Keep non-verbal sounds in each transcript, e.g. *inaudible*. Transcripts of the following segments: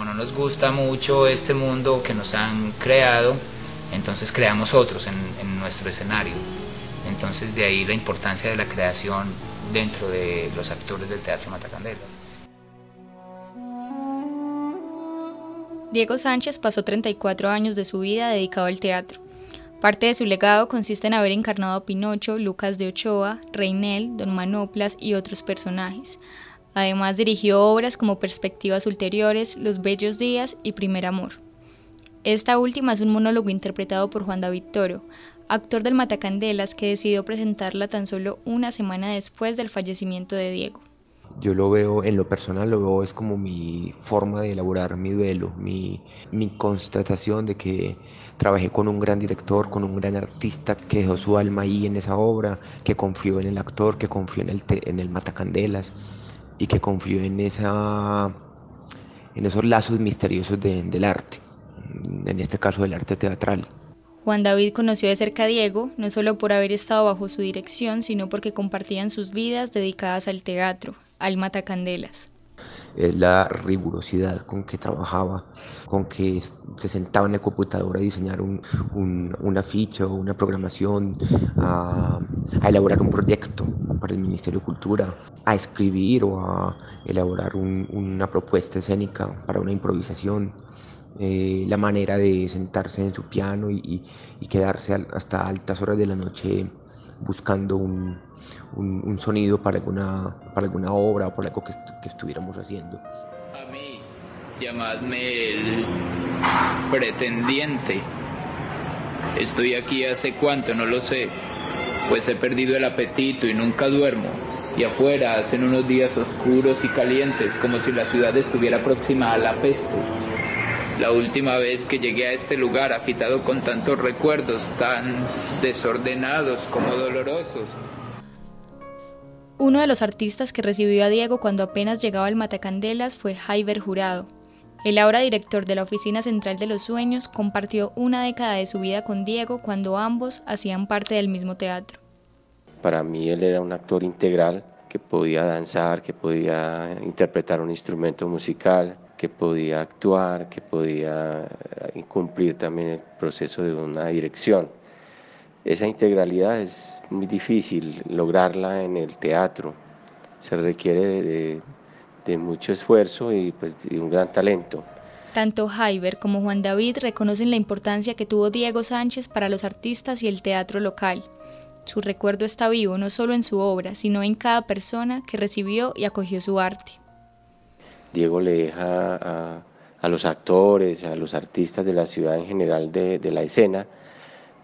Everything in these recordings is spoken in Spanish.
como no nos gusta mucho este mundo que nos han creado, entonces creamos otros en, nuestro escenario. Entonces de ahí la importancia de la creación dentro de los actores del Teatro Matacandelas. Diego Sánchez pasó 34 años de su vida dedicado al teatro. Parte de su legado consiste en haber encarnado a Pinocho, Lucas de Ochoa, Reinel, Don Manoplas y otros personajes. Además dirigió obras como Perspectivas Ulteriores, Los Bellos Días y Primer Amor. Esta última es un monólogo interpretado por Juan David Toro, actor del Matacandelas que decidió presentarla tan solo una semana después del fallecimiento de Diego yo lo veo en lo personal, lo veo es como mi forma de elaborar mi duelo, mi, constatación de que trabajé con un gran director, con un gran artista que dejó su alma ahí en esa obra, que confió en el actor, que confió en el, en el Matacandelas y que confió en, esa, en esos lazos misteriosos del arte, en este caso del arte teatral. Juan David conoció de cerca a Diego, no solo por haber estado bajo su dirección, sino porque compartían sus vidas dedicadas al teatro, al Matacandelas. Es la rigurosidad con que trabajaba, con que se sentaba en el computador a diseñar una ficha o una programación, a, elaborar un proyecto para el Ministerio de Cultura, a escribir o a elaborar una propuesta escénica para una improvisación. Eh, la manera de sentarse en su piano y, quedarse hasta altas horas de la noche buscando un, un, sonido para alguna, para alguna obra o para algo que, que estuviéramos haciendo. A mí, llamadme el pretendiente. Estoy aquí hace cuánto, no lo sé, pues he perdido el apetito y nunca duermo. Y afuera hacen unos días oscuros y calientes, como si la ciudad estuviera próxima a la peste. La última vez que llegué a este lugar agitado con tantos recuerdos tan desordenados como dolorosos. Uno de los artistas que recibió a Diego cuando apenas llegaba al Matacandelas fue Jaiber Jurado. El ahora director de la Oficina Central de los Sueños compartió una década de su vida con Diego cuando ambos hacían parte del mismo teatro. Para mí él era un actor integral que podía danzar, que podía interpretar un instrumento musical, que podía actuar, que podía eh, cumplir también el proceso de una dirección. Esa integralidad es muy difícil lograrla en el teatro, se requiere de, mucho esfuerzo y pues, de un gran talento. Tanto Jaiber como Juan David reconocen la importancia que tuvo Diego Sánchez para los artistas y el teatro local. Su recuerdo está vivo no solo en su obra, sino en cada persona que recibió y acogió su arte. Diego le deja a, los actores, a los artistas de la ciudad en general de, la escena,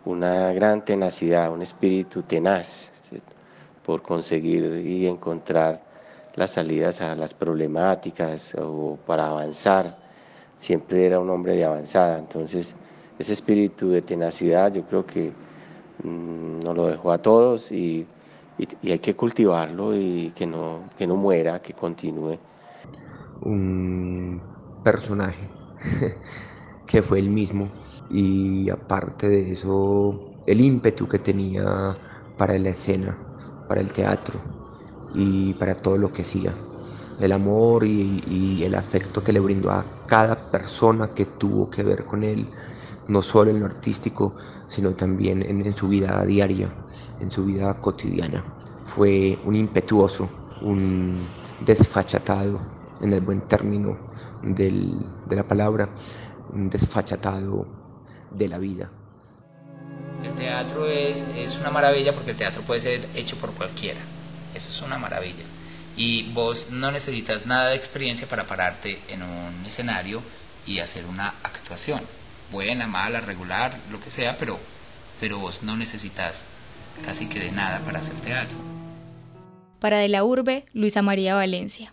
una gran tenacidad, un espíritu tenaz por conseguir y encontrar las salidas a las problemáticas o para avanzar. Siempre era un hombre de avanzada, entonces ese espíritu de tenacidad yo creo que mm, nos lo dejó a todos y, y, hay que cultivarlo y que no, que no muera, que continúe un personaje *laughs* que fue el mismo y aparte de eso el ímpetu que tenía para la escena, para el teatro y para todo lo que hacía. El amor y, el afecto que le brindó a cada persona que tuvo que ver con él, no solo en lo artístico, sino también en su vida diaria, en su vida cotidiana. Fue un impetuoso, un desfachatado, en el buen término del, de la palabra, un desfachatado de la vida. El teatro es, es una maravilla porque el teatro puede ser hecho por cualquiera. Eso es una maravilla. Y vos no necesitas nada de experiencia para pararte en un escenario y hacer una actuación. Buena, mala, regular, lo que sea, pero, pero vos no necesitas casi que de nada para hacer teatro. Para De la Urbe, Luisa María Valencia.